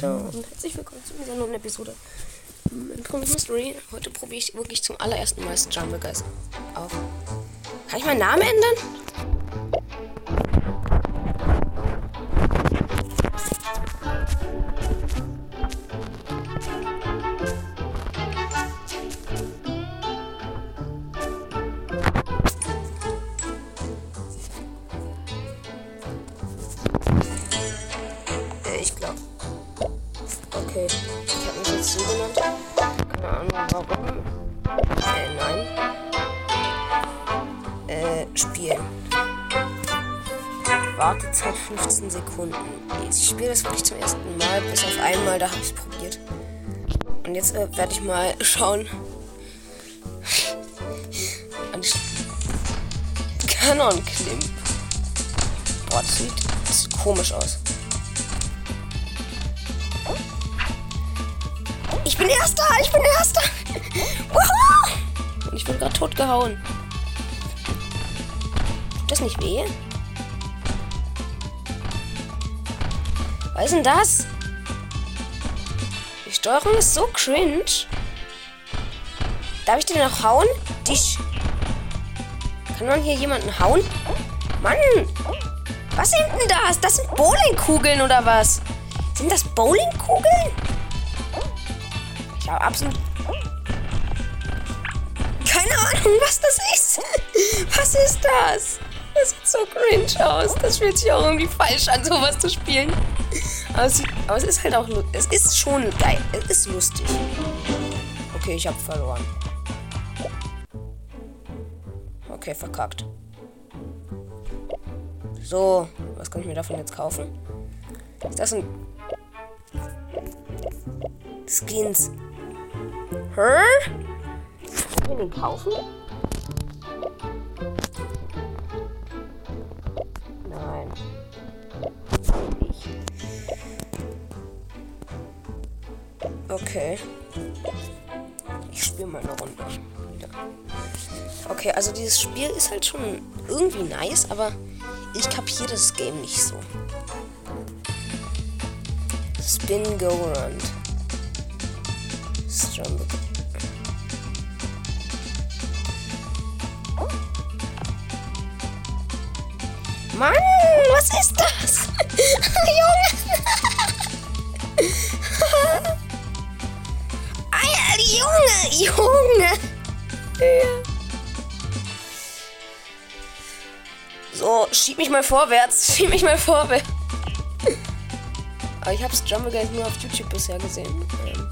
Leute und herzlich willkommen zu dieser neuen Episode Intromus Mystery. Heute probiere ich wirklich zum allerersten Mal Jungle Guys auf. Kann ich meinen Namen ändern? Sekunden. Ich spiele das wirklich zum ersten Mal, bis auf einmal, da habe ich es probiert. Und jetzt äh, werde ich mal schauen. An Kanon klimmen. Boah, das sieht, das sieht komisch aus. Ich bin Erster! Ich bin Erster! Wuhu! Und ich bin gerade tot gehauen. Tut das nicht weh? Was ist denn das? Die Steuerung ist so cringe. Darf ich den noch hauen? Dich. Kann man hier jemanden hauen? Mann! Was sind denn das? Das sind Bowlingkugeln oder was? Sind das Bowlingkugeln? Ich habe absolut keine Ahnung, was das ist. Was ist das? Das sieht so cringe aus. Das fühlt sich auch irgendwie falsch an, sowas zu spielen. Aber es, aber es ist halt auch, es ist schon geil. Es ist lustig. Okay, ich habe verloren. Okay, verkackt. So, was kann ich mir davon jetzt kaufen? Ist das ein Skins? Hä? Kann ich den kaufen? Okay. Ich spiele mal eine Runde. Okay, also dieses Spiel ist halt schon irgendwie nice, aber ich kapiere das Game nicht so. Spin Go Around. Strumble. Mann, was ist das? Junge! Junge! Ja. So, schieb mich mal vorwärts, schieb mich mal vorwärts. Aber ich hab's Jungle Guide nur auf YouTube bisher gesehen. Ähm,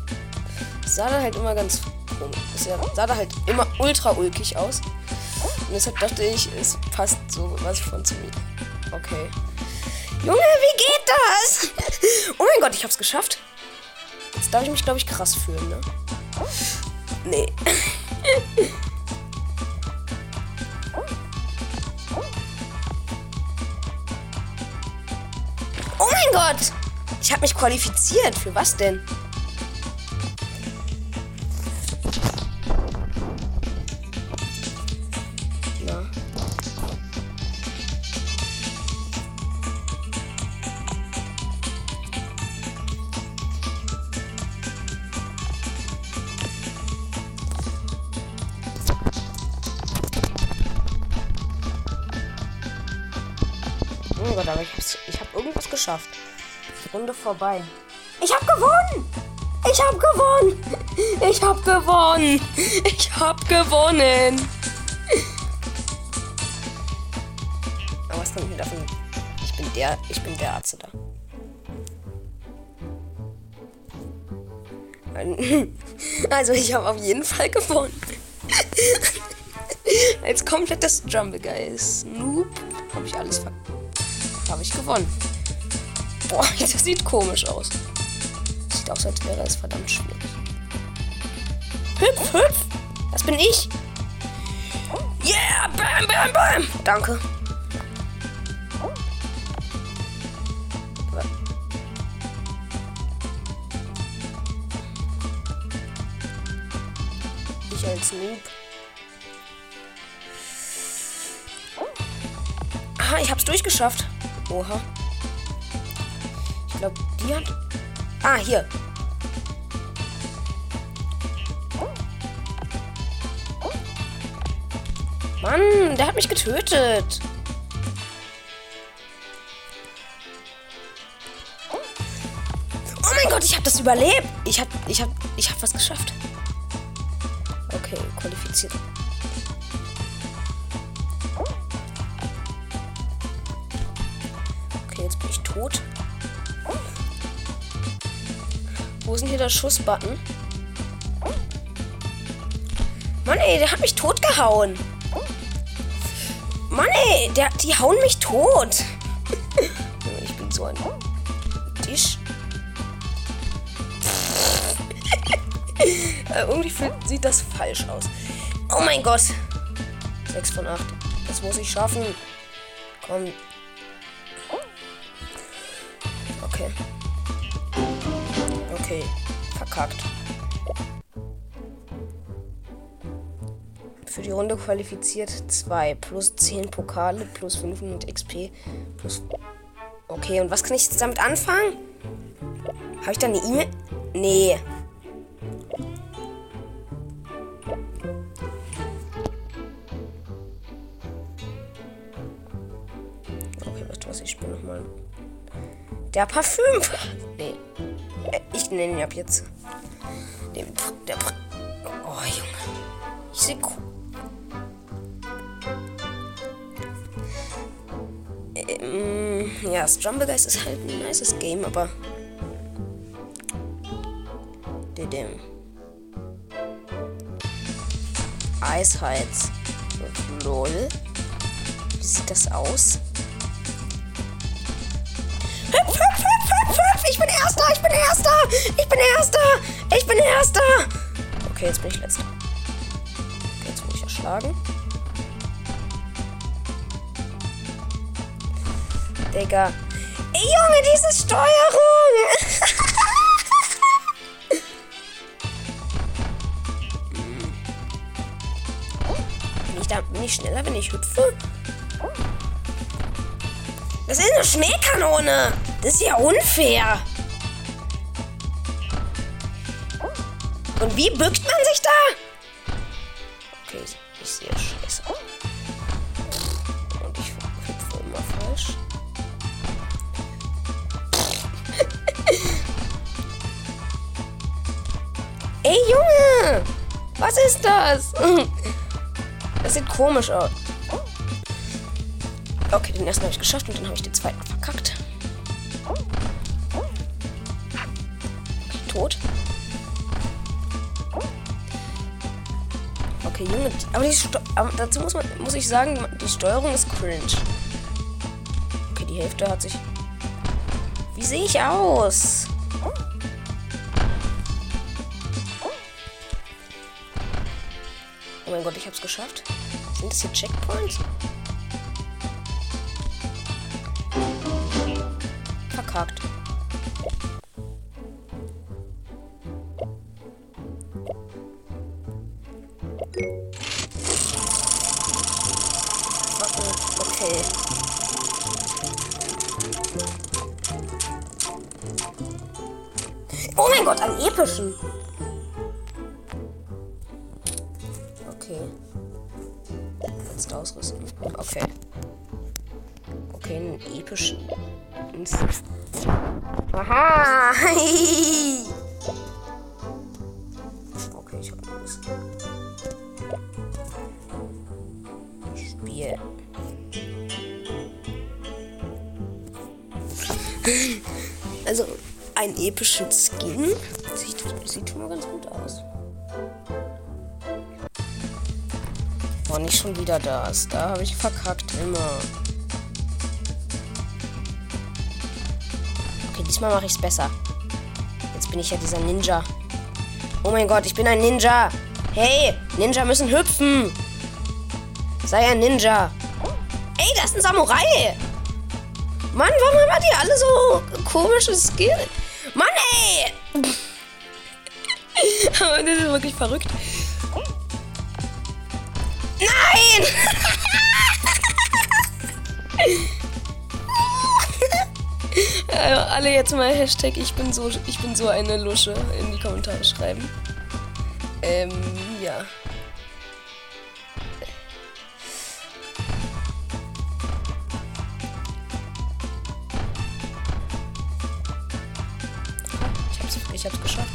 sah da halt immer ganz komisch. Sah sah da halt immer ultra ulkig aus. Und deshalb dachte ich, es passt so was von zu mir. Okay. Junge, wie geht das? Oh mein Gott, ich hab's geschafft. Jetzt darf ich mich, glaube ich, krass fühlen, ne? Nee. Oh mein Gott! Ich habe mich qualifiziert. Für was denn? Gott, aber ich, ich habe irgendwas geschafft. Runde vorbei. Ich habe gewonnen! Ich habe gewonnen! Ich habe gewonnen! Ich habe gewonnen! Aber was kommt mir davon? Ich bin der, ich bin der Arzt da. Also ich habe auf jeden Fall gewonnen. Als komplettes Jumble Guys. Noob. Habe ich alles ver... Habe ich gewonnen. Boah, das sieht komisch aus. Sieht aus, als wäre es verdammt schwierig. Hüpf, hüpf! Das bin ich! Yeah! Bam, bam, bam! Danke. Ich als Noob. Ah, ich hab's durchgeschafft. Oha. Ich glaube, die hat Ah, hier. Mann, der hat mich getötet. Oh mein Gott, ich habe das überlebt. Ich habe ich hab, ich hab was geschafft. Ist denn hier der Schussbutton? Mann, ey, der hat mich tot gehauen. Mann, ey, der, die hauen mich tot. ich bin so ein Tisch. äh, irgendwie sieht das falsch aus. Oh mein Gott. 6 von 8. Das muss ich schaffen. Komm. Verkackt. Für die Runde qualifiziert 2 plus 10 Pokale plus 500 XP plus. Okay, und was kann ich jetzt damit anfangen? Habe ich da eine E-Mail? Nee. Okay, weißt du was? Ich spiele nochmal. Der Parfüm. Nee. Äh, ich nenne ihn ab jetzt. Ja, Strumbegeist ist halt ein nices Game, aber. Didim. Eisheiz. Lol. Wie sieht das aus? Hüpf, hüpf, hüpf, hüpf, hüpf! Ich bin Erster! Ich bin Erster! Ich bin Erster! Ich bin Erster! Okay, jetzt bin ich Letzter. Okay, jetzt wurde ich erschlagen. Digga. Ey, Junge, diese Steuerung! bin, ich da, bin ich schneller, wenn ich hüpfe? Das ist eine Schneekanone. Das ist ja unfair. Und wie bückt man sich da? Okay, ich sehe scheiße. Und ich hüpfe immer falsch. Ey, Junge! Was ist das? Das sieht komisch aus. Okay, den ersten habe ich geschafft und dann habe ich den zweiten verkackt. Tot. Okay, Junge, aber, die aber dazu muss, man, muss ich sagen, die Steuerung ist cringe. Okay, die Hälfte hat sich... Wie sehe ich aus? Oh mein Gott, ich hab's geschafft. Sind das hier Checkpoints? Verkackt. Spiel. Also, einen epischen Skin. Sieht, sieht schon mal ganz gut aus. Oh, nicht schon wieder das. Da habe ich verkackt immer. Okay, diesmal mache ich es besser. Jetzt bin ich ja dieser Ninja. Oh mein Gott, ich bin ein Ninja. Hey, Ninja müssen hüpfen. Sei ein Ninja. Ey, das ist ein Samurai. Mann, warum haben die alle so komische Skills? Mann, ey. Aber das ist wirklich verrückt. Nein! Äh, alle jetzt mal Hashtag ich bin so ich bin so eine Lusche in die Kommentare schreiben. Ähm, ja. Ich hab's, ich hab's geschafft.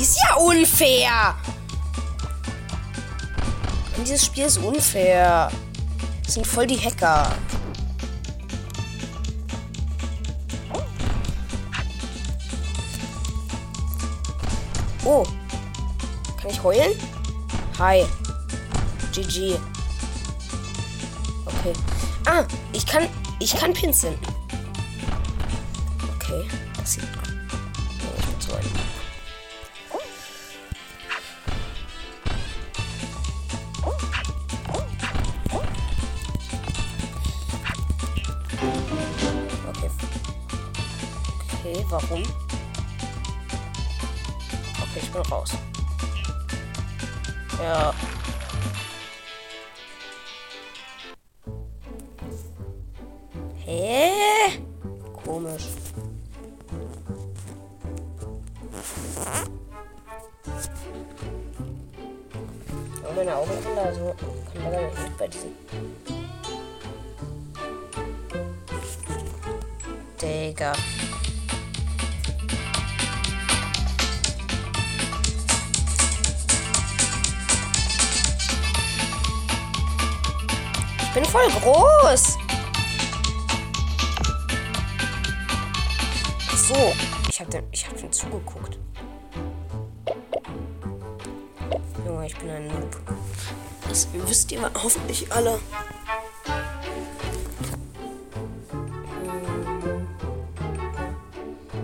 Ist ja unfair! Und dieses Spiel ist unfair. Das sind voll die Hacker. Oh. Kann ich heulen? Hi. GG. Okay. Ah, ich kann. Ich kann Pins senden. Okay. Das sieht. Oh, ich bin so ein. Okay. Okay, warum? Bin raus. Ja. Hä? Komisch. Aber meine Augen kann da so. Kann da nicht bei diesem. Digga. Ich bin voll groß. Ach so, ich hab, den, ich hab ihm zugeguckt. Junge, ich bin ein Noob. Das wisst ihr hoffentlich alle. Hm.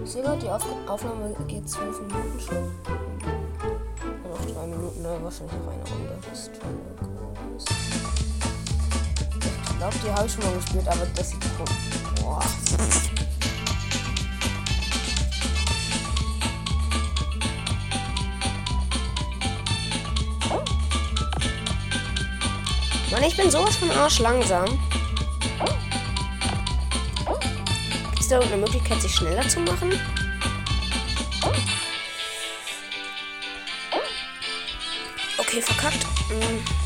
Sehe gerade, die Auf Aufnahme geht zwölf Minuten schon. Und noch drei Minuten, ne? wahrscheinlich noch eine Runde. Das ist schon groß. Ich glaube, die habe ich schon mal gespielt, aber das sieht cool. Boah. Mann, ich bin sowas von Arsch langsam. Gibt es da irgendeine Möglichkeit, sich schneller zu machen? Okay, verkackt. Hm.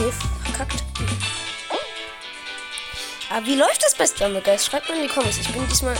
Okay, verkackt. Aber wie läuft das bei Stumble Guys? Schreibt mal in die Comments. Ich bin diesmal.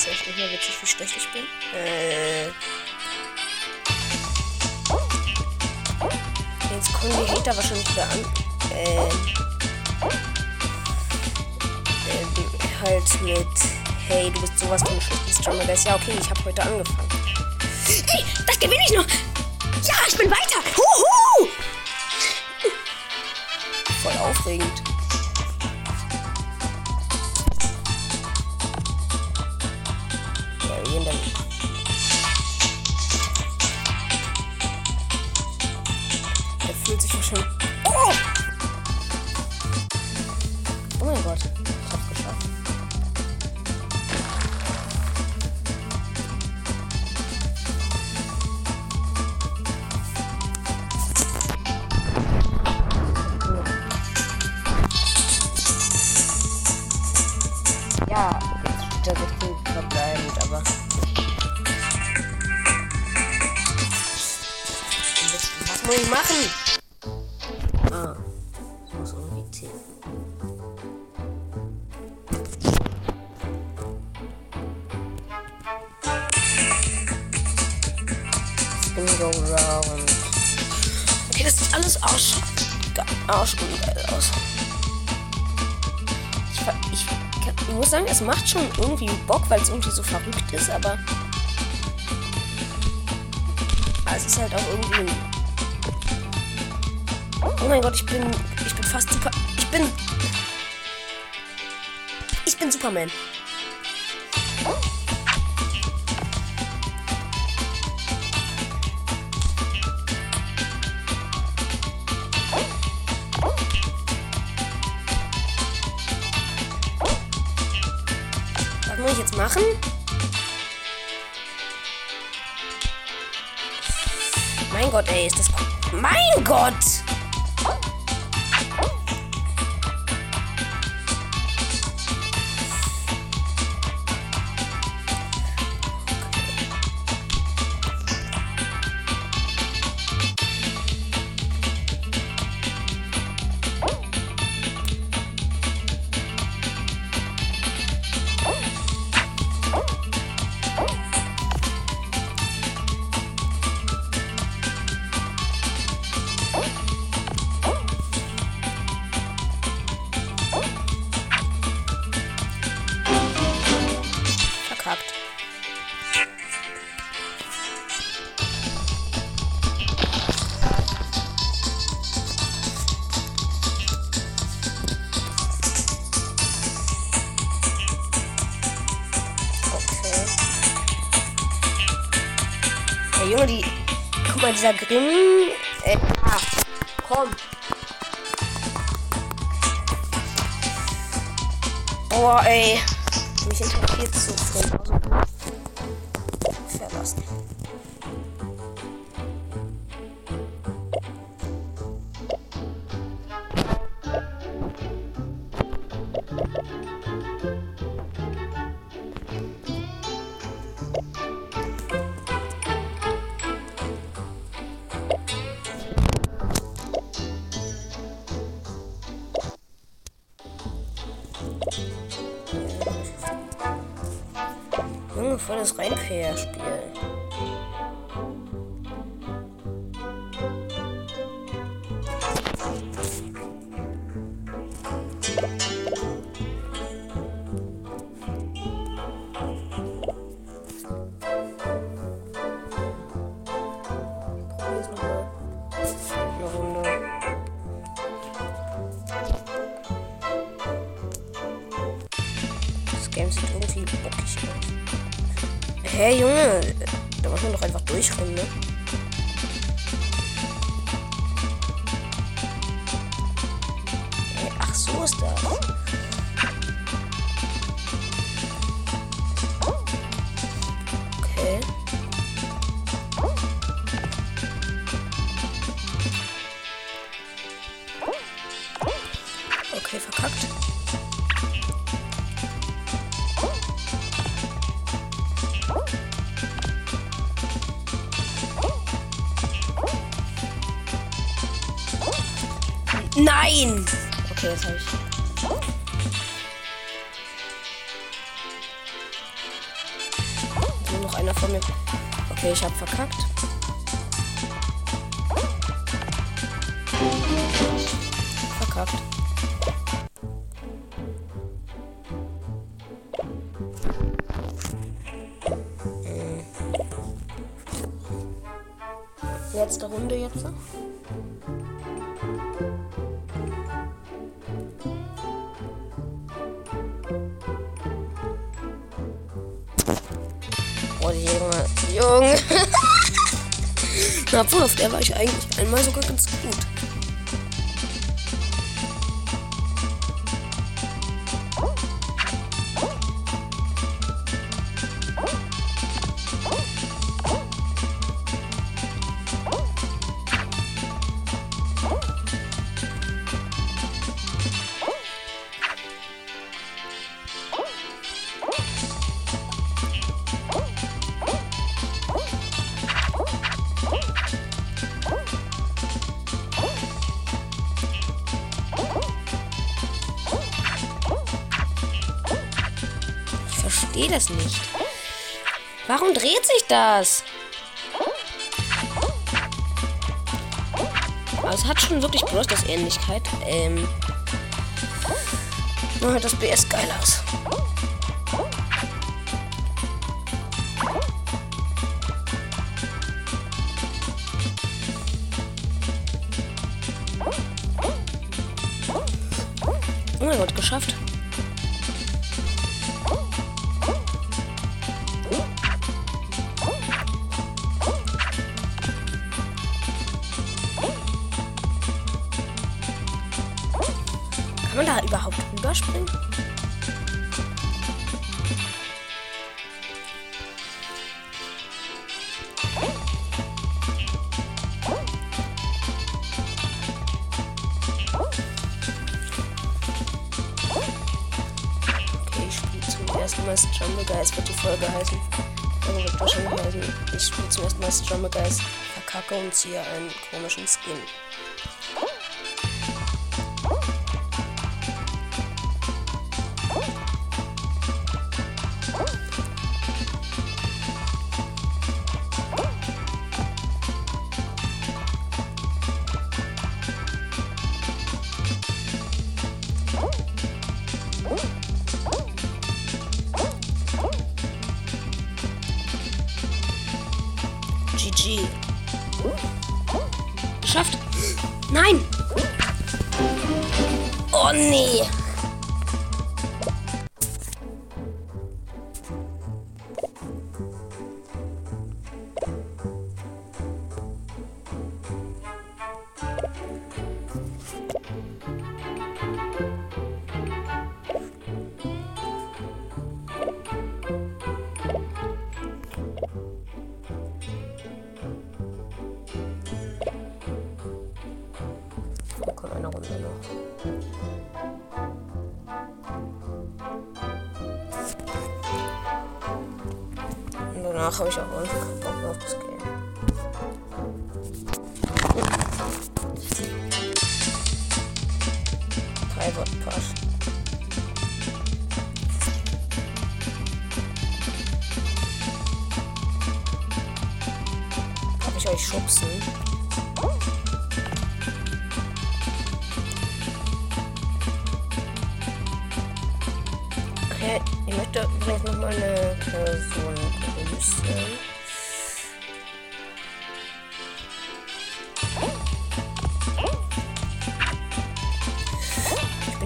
Ist echt nicht mehr witzig, wie schlecht ich bin. Äh. Jetzt kommen die Hater wahrscheinlich wieder an. Ähm. ähm halt mit. Hey, du bist sowas von schlechtes Drummer. Der ist ja okay, ich habe heute angefangen. Hey, das gewinne ich noch! Ja, ich bin weiter! Huhu! Voll aufregend. Bock, weil es irgendwie so verrückt ist, aber es ist halt auch irgendwie. Oh mein Gott, ich bin, ich bin fast super. Ich bin, ich bin Superman. Machen? Mein Gott, ey, ist das... Mein Gott! Junge, die. Guck mal, dieser Grimm. Äh, ah, komm. Boah, ey. Mich interessiert so drin. Voll das Reinfair-Spiel. Nein! Okay, jetzt habe ich. Noch einer von mir. Okay, ich habe verkackt. Verkackt. Hm. Letzte Runde jetzt. Oh, Junge. Junge. Na, auf der war ich eigentlich einmal sogar ganz gut. Verstehe das nicht. Warum dreht sich das? Aber es hat schon wirklich bloß das Ähnlichkeit. Ähm. Nur das BS geiler ist. Oh mein Gott, geschafft. Man da überhaupt rüberspringen? Okay, ich spiele zum ersten Mal Strumble Guys, wird die Folge heißen. Also wird wahrscheinlich heißen, ich spiele zum ersten Mal Strumble Guys, verkacke und ziehe einen komischen Skin. Oh, komm, eine Runde noch. Und danach habe ich auch irgendwie keinen Bock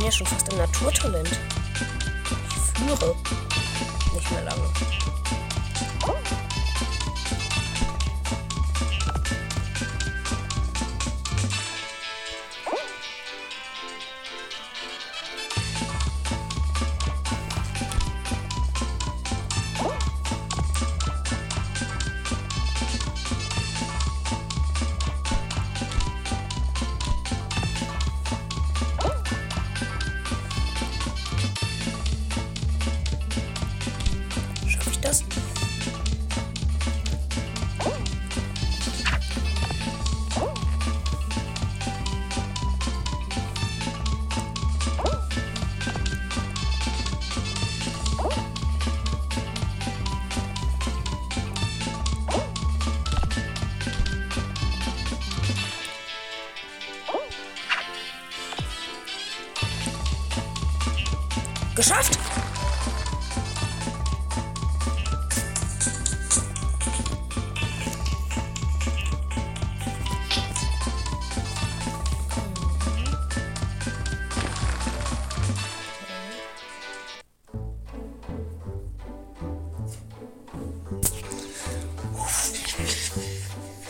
ja schon fast ein Naturtalent. Ich führe. Nicht mehr lange.